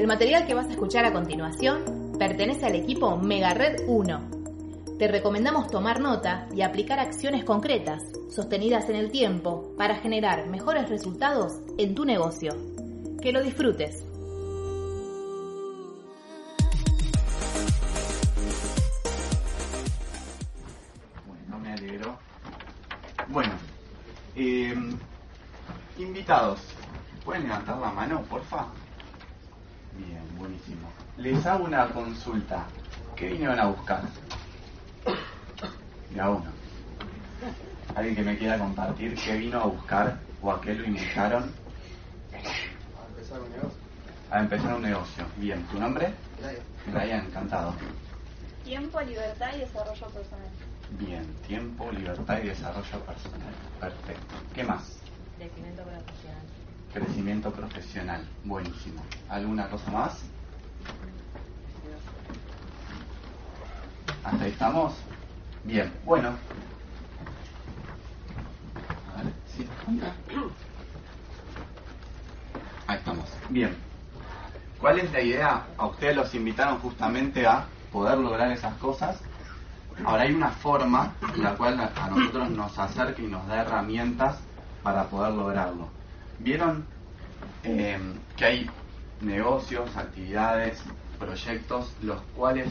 El material que vas a escuchar a continuación pertenece al equipo Megared 1. Te recomendamos tomar nota y aplicar acciones concretas, sostenidas en el tiempo, para generar mejores resultados en tu negocio. Que lo disfrutes. Bueno, me alegro. Bueno, eh, invitados, ¿pueden levantar la mano, porfa? Bien, buenísimo. Les hago una consulta. ¿Qué vinieron a buscar? De a uno. ¿Alguien que me quiera compartir qué vino a buscar o a qué lo invitaron? A empezar un negocio. A empezar un negocio. Bien, ¿tu nombre? Brian, encantado. Tiempo, libertad y desarrollo personal. Bien, tiempo, libertad y desarrollo personal. Perfecto. ¿Qué más? Crecimiento profesional. Crecimiento profesional. Buenísimo. ¿Alguna cosa más? ¿Hasta ahí estamos? Bien, bueno. A ver, ¿sí? Ahí estamos. Bien. ¿Cuál es la idea? A ustedes los invitaron justamente a poder lograr esas cosas. Ahora hay una forma la cual a nosotros nos acerca y nos da herramientas para poder lograrlo. ¿Vieron eh, que hay negocios, actividades, proyectos, los cuales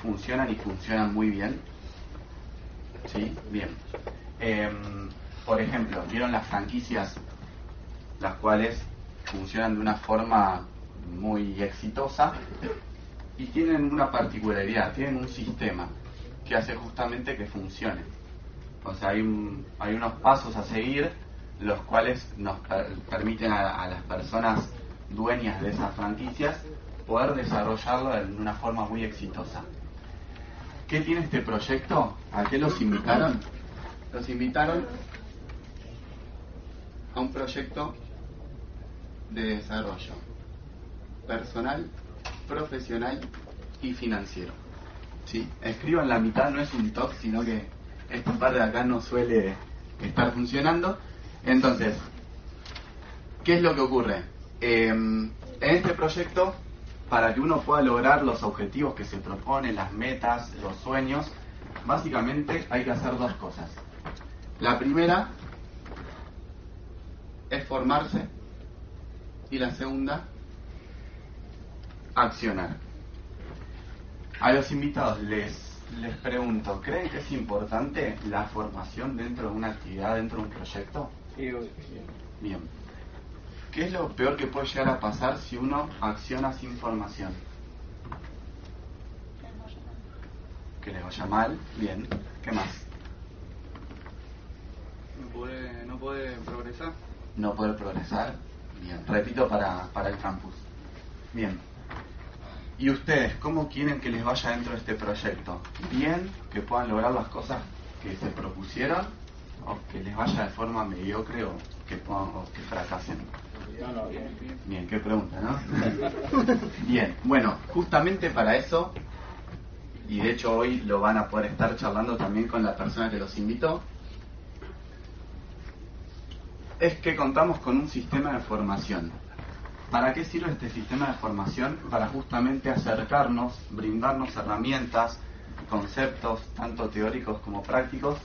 funcionan y funcionan muy bien? ¿Sí? Bien. Eh, por ejemplo, ¿vieron las franquicias? Las cuales funcionan de una forma muy exitosa y tienen una particularidad, tienen un sistema que hace justamente que funcione. O sea, hay, un- hay unos pasos a seguir los cuales nos per- permiten a, las personas dueñas de esas franquicias poder desarrollarlo de una forma muy exitosa. ¿Qué tiene este proyecto? ¿A qué los invitaron? Los invitaron a un proyecto de desarrollo personal, profesional y financiero. Sí, escribo en la mitad, no es un talk, sino que esta parte de acá no suele estar funcionando. Entonces, ¿qué es lo que ocurre? Eh, en este proyecto, para que uno pueda lograr los objetivos que se proponen, las metas, los sueños, básicamente hay que hacer dos cosas. La primera es formarse y la segunda, accionar. A los invitados les, les pregunto, ¿creen que es importante la formación dentro de una actividad, dentro de un proyecto? Bien. ¿Qué es lo peor que puede llegar a pasar si uno acciona sin formación? Que le vaya mal. Bien. ¿Qué más? No puede, no puede progresar. No poder progresar. Bien. Repito para, para el campus. Bien. ¿Y ustedes cómo quieren que les vaya dentro de este proyecto? ¿Bien? ¿Que puedan lograr las cosas que se propusieron? ¿O que les vaya de forma mediocre o que, o que fracasen? Bien, qué pregunta, ¿no? Bien, bueno, justamente para eso, y de hecho hoy lo van a poder estar charlando también con la persona que los invitó, es que contamos con un sistema de formación. ¿Para qué sirve este sistema de formación? Para justamente acercarnos, brindarnos herramientas, conceptos, tanto teóricos como prácticos,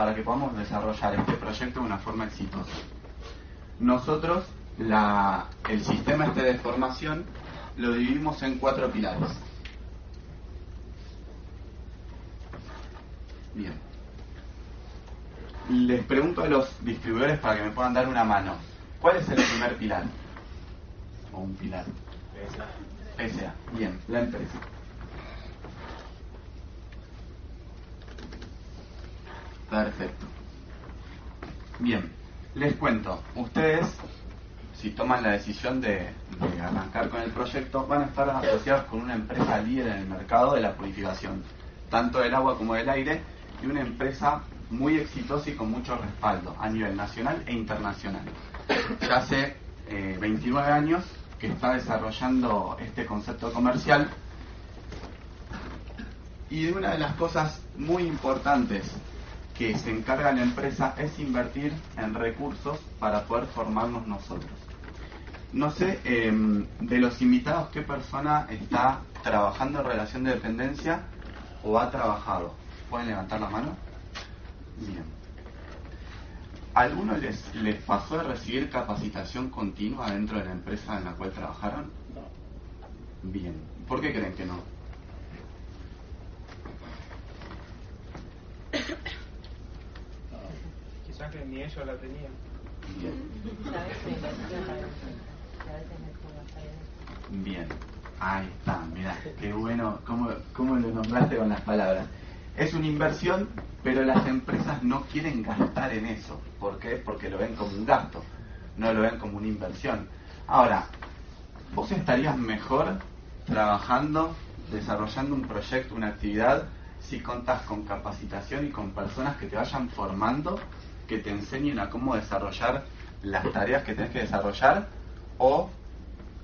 para que podamos desarrollar este proyecto de una forma exitosa. Nosotros la- el sistema este de formación lo dividimos en cuatro pilares. Bien. Les pregunto a los distribuidores para que me puedan dar una mano. ¿Cuál es el primer pilar? O un pilar. PSA. Bien, la empresa. Perfecto. Bien, les cuento. Ustedes si toman la decisión de, arrancar con el proyecto, van a estar asociados con una empresa líder en el mercado de la purificación, tanto del agua como del aire, y una empresa muy exitosa y con mucho respaldo a nivel nacional e internacional. Ya hace eh, 29 años que está desarrollando este concepto comercial y una de las cosas muy importantes que se encarga la empresa es invertir en recursos para poder formarnos nosotros. No sé, eh, de los invitados, ¿qué persona está trabajando en relación de dependencia o ha trabajado? ¿Pueden levantar la mano? Bien. ¿Alguno les, les pasó de recibir capacitación continua dentro de la empresa en la cual trabajaron? Bien. ¿Por qué creen que no? Que ni ellos la tenían. Bien. Bien. Ahí está, mirá, qué bueno, cómo, cómo lo nombraste con las palabras. Es una inversión, pero las empresas no quieren gastar en eso. ¿Por qué? Porque lo ven como un gasto, no lo ven como una inversión. Ahora, ¿vos estarías mejor trabajando, desarrollando un proyecto, una actividad, si contas con capacitación y con personas que te vayan formando, que te enseñen a cómo desarrollar las tareas que tenés que desarrollar o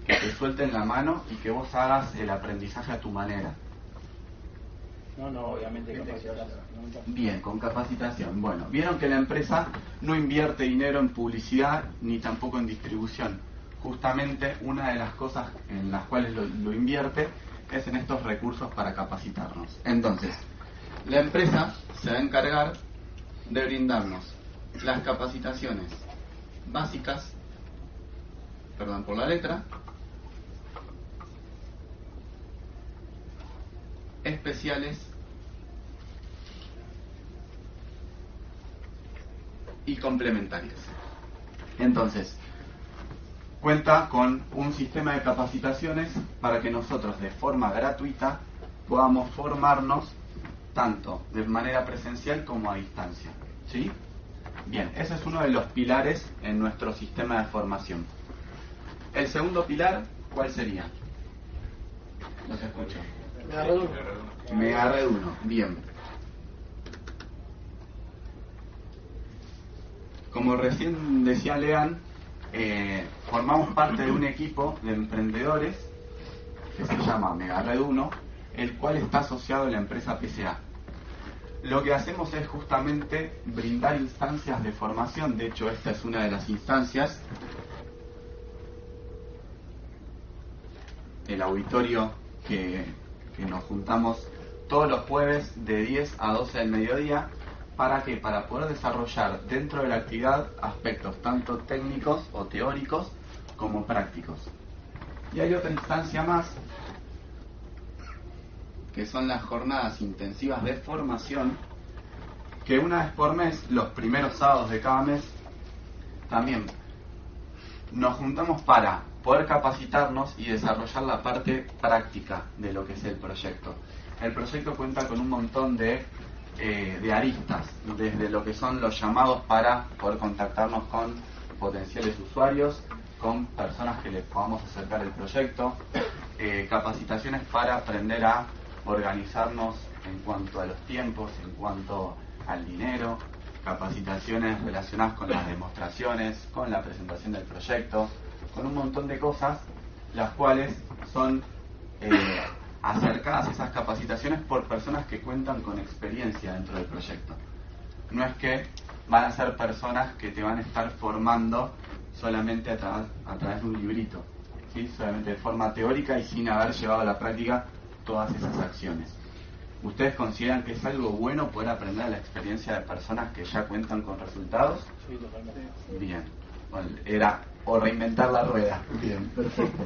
que te suelten la mano y que vos hagas el aprendizaje a tu manera? No, no, obviamente capacitación. Bien, con capacitación. Bueno, vieron que la empresa no invierte dinero en publicidad ni tampoco en distribución. Justamente una de las cosas en las cuales lo, lo invierte es en estos recursos para capacitarnos. Entonces, la empresa se va a encargar de brindarnos las capacitaciones básicas, perdón por la letra, especiales y complementarias. Entonces, cuenta con un sistema de capacitaciones para que nosotros de forma gratuita podamos formarnos tanto de manera presencial como a distancia. ¿Sí? Bien, ese es uno de los pilares en nuestro sistema de formación. El segundo pilar, ¿cuál sería? Los escucho. Mega uno, bien. Como recién decía Lean, eh, formamos parte de un equipo de emprendedores que se llama Mega Red 1, el cual está asociado a la empresa PCA. Lo que hacemos es justamente brindar instancias de formación, de hecho esta es una de las instancias, el auditorio que, nos juntamos todos los jueves de 10 a 12 del mediodía para que para poder desarrollar dentro de la actividad aspectos tanto técnicos o teóricos como prácticos. Y hay otra instancia más que son las jornadas intensivas de formación que una vez por mes, los primeros sábados de cada mes, también nos juntamos para poder capacitarnos y desarrollar la parte práctica de lo que es el proyecto. El proyecto cuenta con un montón de, eh, de aristas, desde lo que son los llamados para poder contactarnos con potenciales usuarios, con personas que les podamos acercar el proyecto, eh, capacitaciones para aprender a organizarnos en cuanto a los tiempos, en cuanto al dinero, capacitaciones relacionadas con las demostraciones, con la presentación del proyecto, con un montón de cosas, las cuales son eh, acercadas esas capacitaciones por personas que cuentan con experiencia dentro del proyecto. No es que van a ser personas que te van a estar formando solamente a, a través de un librito, ¿sí? solamente de forma teórica y sin haber llevado a la práctica todas esas acciones. ¿Ustedes consideran que es algo bueno poder aprender la experiencia de personas que ya cuentan con resultados? Sí, totalmente. Bien. Bueno, era o reinventar la rueda. Bien, perfecto.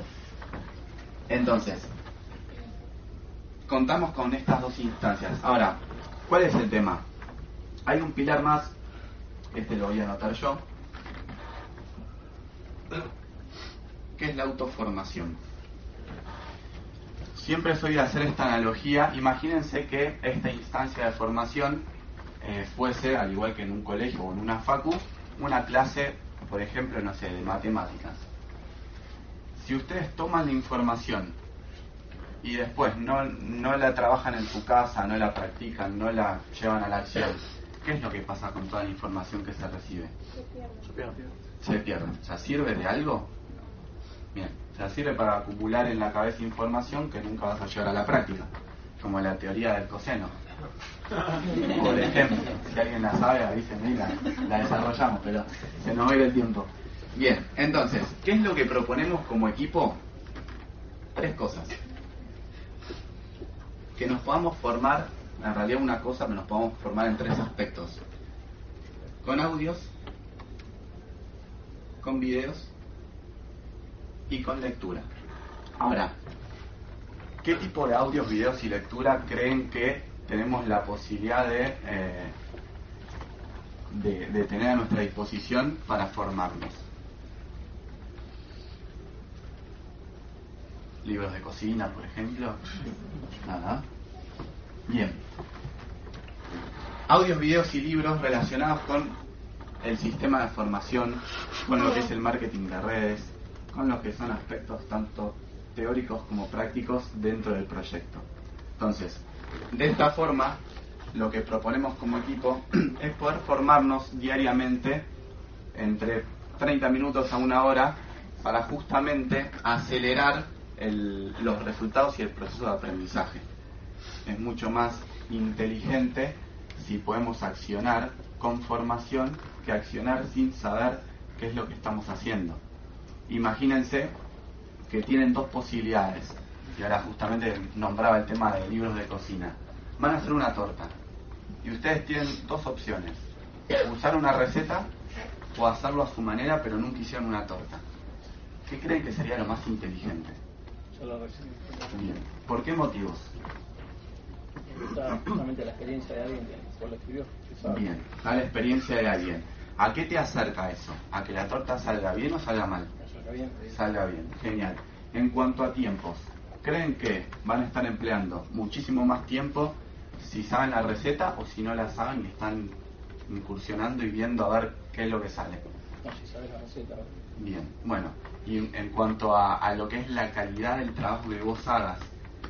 Entonces, contamos con estas dos instancias. Ahora, ¿cuál es el tema? Hay un pilar más, este lo voy a anotar yo, que es la autoformación. Siempre soy de hacer esta analogía. Imagínense que esta instancia de formación eh, fuese, al igual que en un colegio o en una facu, una clase, por ejemplo, no sé, de matemáticas. Si ustedes toman la información y después no, no la trabajan en su casa, no la practican, no la llevan a la acción, ¿qué es lo que pasa con toda la información que se recibe? Se pierde. Se pierde. O sea, ¿sirve de algo? Bien. Sea, sirve para acumular en la cabeza información que nunca vas a llevar a la práctica. Como la teoría del coseno. Por ejemplo, si alguien la sabe, avísenme y la, la desarrollamos, pero se nos va el tiempo. Bien, entonces, ¿qué es lo que proponemos como equipo? Tres cosas. Que nos podamos formar, en realidad una cosa, que nos podamos formar en tres aspectos. Con audios, con videos y con lectura. Ahora, ¿qué tipo de audios, videos y lectura creen que tenemos la posibilidad de, eh, de, de tener a nuestra disposición para formarnos? Libros de cocina, por ejemplo. Nada. Bien. Audios, videos y libros relacionados con el sistema de formación, con lo que es el marketing de redes, con lo que son aspectos tanto teóricos como prácticos dentro del proyecto. Entonces, de esta forma, lo que proponemos como equipo es poder formarnos diariamente entre 30 minutos a una hora para justamente acelerar el- los resultados y el proceso de aprendizaje. Es mucho más inteligente si podemos accionar con formación que accionar sin saber qué es lo que estamos haciendo. Imagínense que tienen dos posibilidades, y ahora justamente nombraba el tema de libros de cocina. Van a hacer una torta, y ustedes tienen dos opciones, usar una receta o hacerlo a su manera, pero nunca hicieron una torta. ¿Qué creen que sería lo más inteligente? Bien. ¿Por qué motivos? Justamente la experiencia de alguien que lo escribió. Bien, la experiencia de alguien. ¿A qué te acerca eso? ¿A que la torta salga bien o salga mal? Bien. Salga bien, genial. En cuanto a tiempos, ¿creen que van a estar empleando muchísimo más tiempo si saben la receta o si no la saben y están incursionando y viendo a ver qué es lo que sale? No, si sabes la receta. Bien, bueno, y en, cuanto a, a lo que es la calidad del trabajo que vos hagas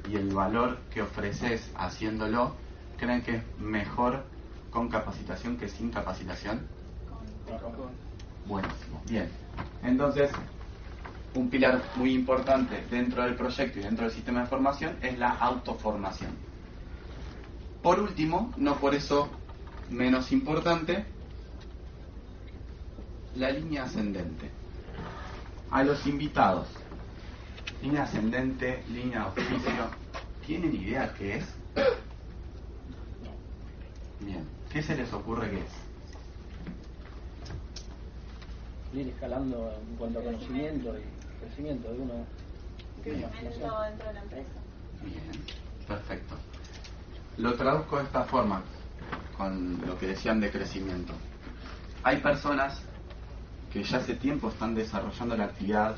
y el valor que ofreces haciéndolo, ¿creen que es mejor con capacitación que sin capacitación? Con- Buenísimo, bien. Entonces, un pilar muy importante dentro del proyecto y dentro del sistema de formación es la autoformación. Por último, no por eso menos importante, la línea ascendente. A los invitados, línea ascendente, línea oficio, ¿tienen idea qué es? Bien, ¿qué se les ocurre que es? ir escalando en cuanto a conocimiento y crecimiento de uno. Crecimiento dentro de la empresa. Bien, perfecto. Lo traduzco de esta forma, con lo que decían de crecimiento. Hay personas que ya hace tiempo están desarrollando la actividad,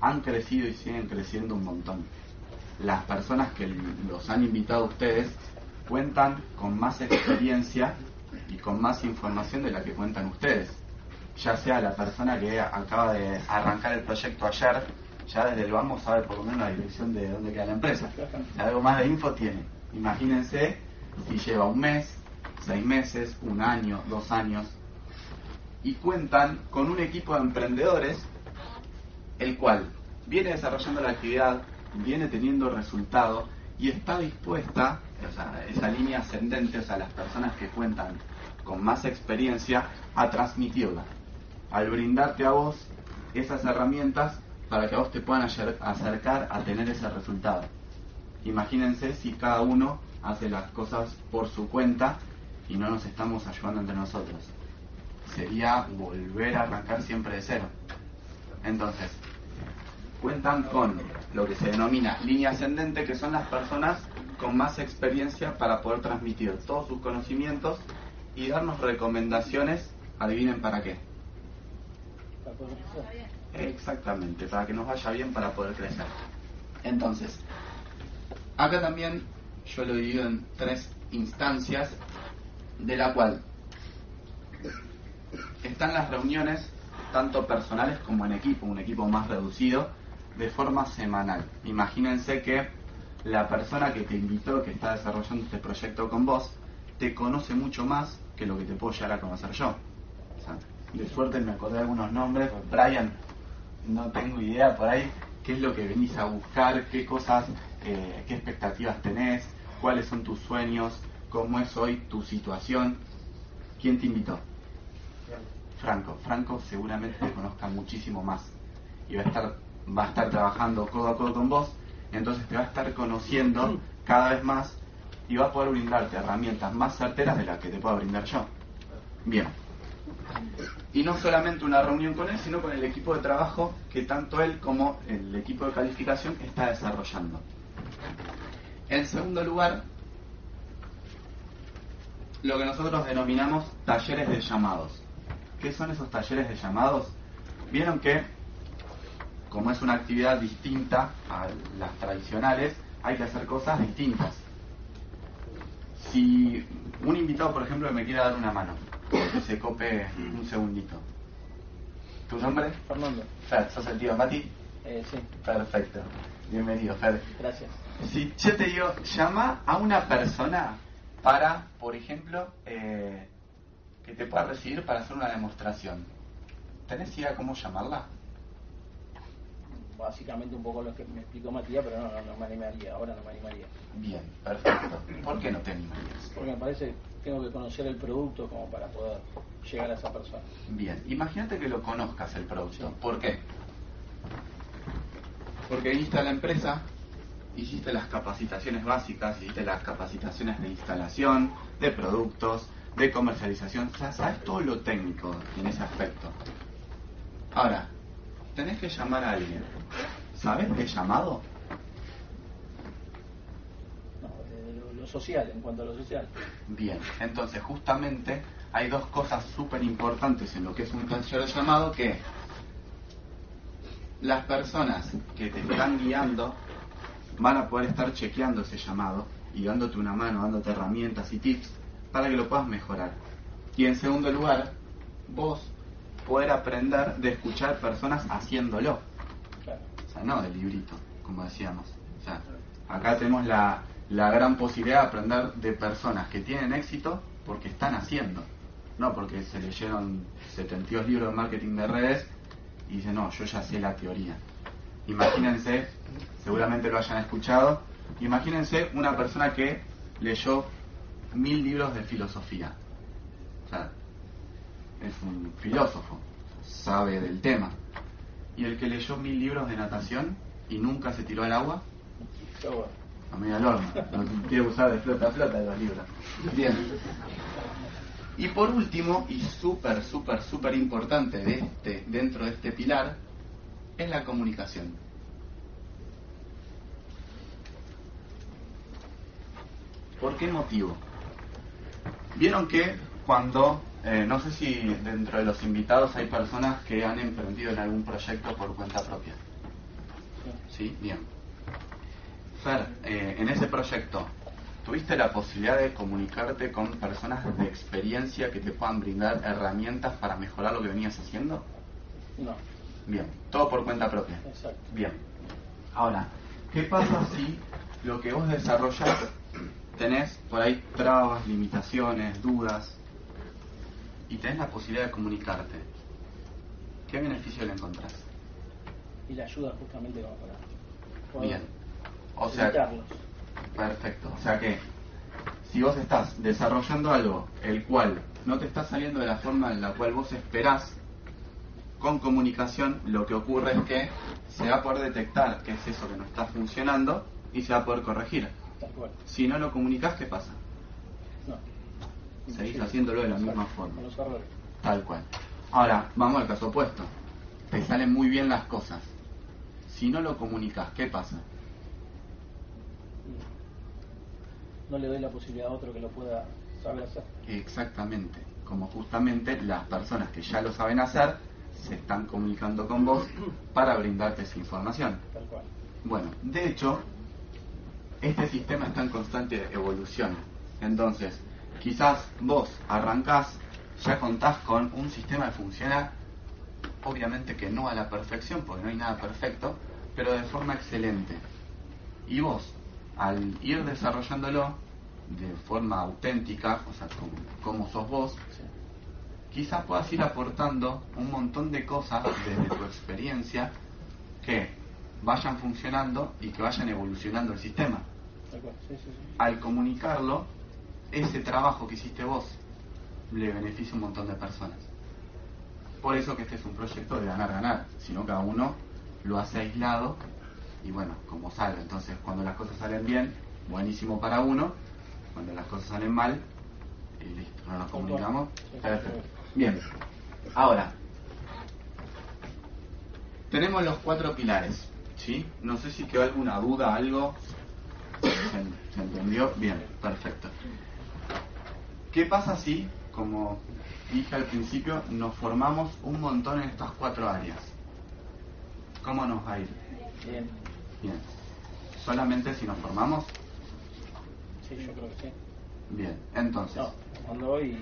han crecido y siguen creciendo un montón. Las personas que los han invitado a ustedes cuentan con más experiencia y con más información de la que cuentan ustedes. Ya sea la persona que acaba de arrancar el proyecto ayer, ya desde el vamos sabe por lo menos la dirección de dónde queda la empresa. Si algo más de info tiene. Imagínense si lleva un mes, seis meses, un año, dos años, y cuentan con un equipo de emprendedores el cual viene desarrollando la actividad, viene teniendo resultado y está dispuesta, o sea, esa línea ascendente, o sea, las personas que cuentan con más experiencia, a transmitirla, al brindarte a vos esas herramientas para que a vos te puedan acercar a tener ese resultado. Imagínense si cada uno hace las cosas por su cuenta y no nos estamos ayudando entre nosotros. Sería volver a arrancar siempre de cero. Entonces, cuentan con lo que se denomina línea ascendente, que son las personas con más experiencia para poder transmitir todos sus conocimientos y darnos recomendaciones, adivinen para qué. Exactamente, para que nos vaya bien para poder crecer. Entonces, acá también yo lo divido en tres instancias, de la cual están las reuniones, tanto personales como en equipo, un equipo más reducido, de forma semanal. Imagínense que la persona que te invitó, que está desarrollando este proyecto con vos, te conoce mucho más que lo que te puedo llegar a conocer yo. O de suerte me acordé de algunos nombres, Brian, no tengo idea por ahí qué es lo que venís a buscar, qué cosas, eh, qué expectativas tenés, cuáles son tus sueños, cómo es hoy tu situación. ¿Quién te invitó? Franco. Franco seguramente te conozca muchísimo más y va a estar, va a estar trabajando codo a codo con vos, entonces te va a estar conociendo cada vez más y va a poder brindarte herramientas más certeras de las que te puedo brindar yo. Bien. Y no solamente una reunión con él, sino con el equipo de trabajo que tanto él como el equipo de calificación está desarrollando. En segundo lugar, lo que nosotros denominamos talleres de llamados. ¿Qué son esos talleres de llamados? Vieron que, como es una actividad distinta a las tradicionales, hay que hacer cosas distintas. Si un invitado, por ejemplo, me quiere dar una mano, que se cope un segundito. ¿Tu nombre? Fernando. Fer, ¿sos el tío Mati? Eh, sí, Perfecto. Bienvenido, Fer. gracias. Si yo te digo, llama a una persona para, por ejemplo, eh, que te pueda recibir para hacer una demostración. ¿Tenés idea cómo llamarla? Básicamente un poco lo que me explicó Matías, pero no, no, no me animaría, ahora no me animaría. Bien, perfecto. ¿Por qué no te animarías? Porque me parece que tengo que conocer el producto como para poder llegar a esa persona. Bien, imagínate que lo conozcas el producto. ¿Por qué? Porque viniste a la empresa, hiciste las capacitaciones básicas, hiciste las capacitaciones de instalación, de productos, de comercialización, o sea, sabes todo lo técnico en ese aspecto. Ahora, tenés que llamar a alguien. ¿Sabes qué llamado? No, de lo, lo social, en cuanto a lo social. Bien, entonces justamente hay dos cosas súper importantes en lo que es un taller de llamado que las personas que te están guiando van a poder estar chequeando ese llamado y dándote una mano, dándote herramientas y tips para que lo puedas mejorar. Y en segundo lugar, vos poder aprender de escuchar personas haciéndolo. O sea, no del librito, como decíamos. O sea, acá tenemos la, la gran posibilidad de aprender de personas que tienen éxito porque están haciendo, no porque se leyeron 72 libros de marketing de redes y dicen, no, yo ya sé la teoría. Imagínense, seguramente lo hayan escuchado, imagínense una persona que leyó mil libros de filosofía. O sea, es un filósofo, sabe del tema. Y el que leyó mil libros de natación y nunca se tiró al agua, a medio al horno. No quiere usar de flota a flota los libros. Bien. Y por último, y súper, súper, súper importante de este, dentro de este pilar, es la comunicación. ¿Por qué motivo? Vieron que cuando, eh, no sé si dentro de los invitados hay personas que han emprendido en algún proyecto por cuenta propia. ¿Sí? Bien. Fer, eh, en ese proyecto, ¿tuviste la posibilidad de comunicarte con personas de experiencia que te puedan brindar herramientas para mejorar lo que venías haciendo? no, Bien, todo por cuenta propia. exacto. Bien. Ahora, ¿qué pasa si lo que vos desarrollás tenés por ahí trabas, limitaciones, dudas y tenés la posibilidad de comunicarte? ¿Qué beneficio le encontrás? Y la ayuda justamente como para poder Bien. O sea. Perfecto. O sea que si vos estás desarrollando algo el cual no te está saliendo de la forma en la cual vos esperás, con comunicación lo que ocurre es que se va a poder detectar qué es eso que no está funcionando y se va a poder corregir. Si no lo comunicas, ¿qué pasa? Seguís Sí. haciéndolo de la misma forma. Con los errores. Tal cual. Ahora, vamos al caso opuesto. Te salen muy bien las cosas. Si no lo comunicas, ¿qué pasa? No le doy la posibilidad a otro que lo pueda saber hacer. Exactamente, como justamente las personas que ya lo saben hacer se están comunicando con vos para brindarte esa información. Tal cual. Bueno, de hecho, este sistema está en constante evolución. Entonces, quizás vos arrancás, ya contás con un sistema que funciona, obviamente que no a la perfección, porque no hay nada perfecto, pero de forma excelente. Y vos, al ir desarrollándolo de forma auténtica, o sea, como, como sos vos, quizás puedas ir aportando un montón de cosas desde tu experiencia que vayan funcionando y que vayan evolucionando el sistema. Al comunicarlo, ese trabajo que hiciste vos le beneficia a un montón de personas. Por eso que este es un proyecto de ganar-ganar, sino cada uno lo hace aislado y bueno, como sale. Entonces, cuando las cosas salen bien, buenísimo para uno, cuando las cosas salen mal, y listo, no nos comunicamos. Perfecto. Bien, ahora, tenemos los cuatro pilares, ¿sí? No sé si quedó alguna duda, algo. ¿Se, se entendió? Bien, perfecto. ¿Qué pasa si, como dije al principio, nos formamos un montón en estas cuatro áreas? ¿Cómo nos va a ir? Bien. Bien. ¿Solamente si nos formamos? Sí, yo creo que sí. Bien, entonces. No, tomando y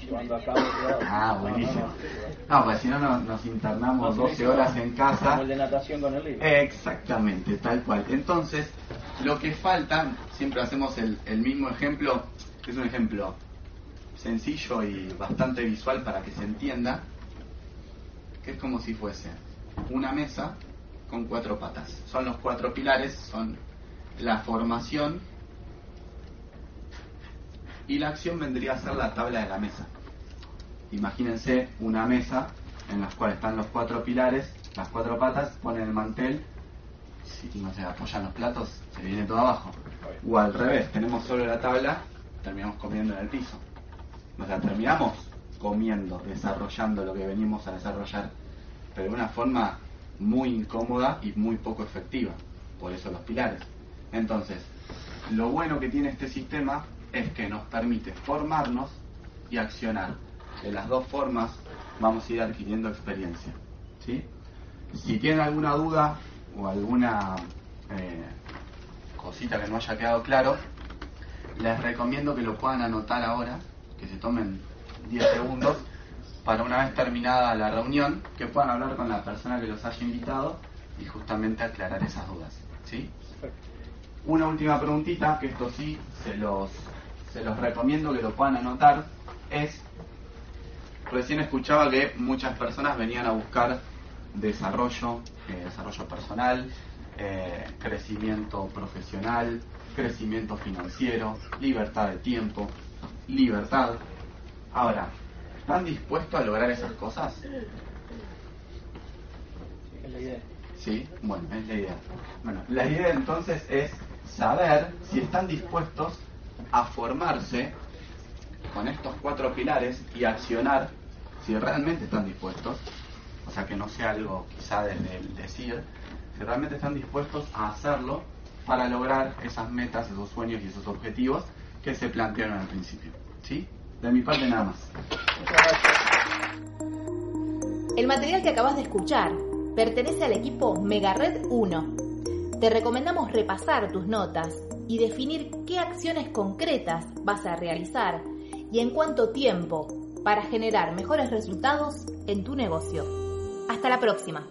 llevando a cabo. claro. Ah, buenísimo. no. No, pues si no nos, nos internamos No, 12 horas en casa. Como el de natación con el libro. Exactamente, tal cual. Entonces, lo que falta, siempre hacemos el, el mismo ejemplo, que es un ejemplo sencillo y bastante visual para que se entienda, que es como si fuese una mesa con cuatro patas. Son los cuatro pilares, son la formación y la acción vendría a ser la tabla de la mesa. Imagínense una mesa en la cual están los cuatro pilares, las cuatro patas, ponen el mantel, si no se apoyan los platos, se viene todo abajo. O al revés, tenemos solo la tabla, terminamos comiendo en el piso. O sea, terminamos comiendo, desarrollando lo que venimos a desarrollar, pero de una forma muy incómoda y muy poco efectiva. Por eso los pilares. Entonces, lo bueno que tiene este sistema es que nos permite formarnos y accionar. De las dos formas vamos a ir adquiriendo experiencia. Si tienen alguna duda o alguna eh, cosita que no haya quedado claro, les recomiendo que lo puedan anotar ahora, que se tomen 10 segundos para una vez terminada la reunión, que puedan hablar con la persona que los haya invitado y justamente aclarar esas dudas. ¿sí? Una última preguntita, que esto sí se los, se los recomiendo que lo puedan anotar, es, recién escuchaba que muchas personas venían a buscar desarrollo, eh, desarrollo personal, eh, crecimiento profesional, crecimiento financiero, libertad de tiempo, libertad. Ahora, ¿están dispuestos a lograr esas cosas? Sí, es la idea. Sí, bueno, es la idea. Bueno, la idea entonces es saber si están dispuestos a formarse con estos cuatro pilares y accionar si realmente están dispuestos, o sea que no sea algo quizá desde el decir, si realmente están dispuestos a hacerlo para lograr esas metas, esos sueños y esos objetivos que se plantearon al principio. ¿Sí? De mi parte nada más. El material que acabas de escuchar pertenece al equipo Megared 1. Te recomendamos repasar tus notas y definir qué acciones concretas vas a realizar y en cuánto tiempo para generar mejores resultados en tu negocio. Hasta la próxima.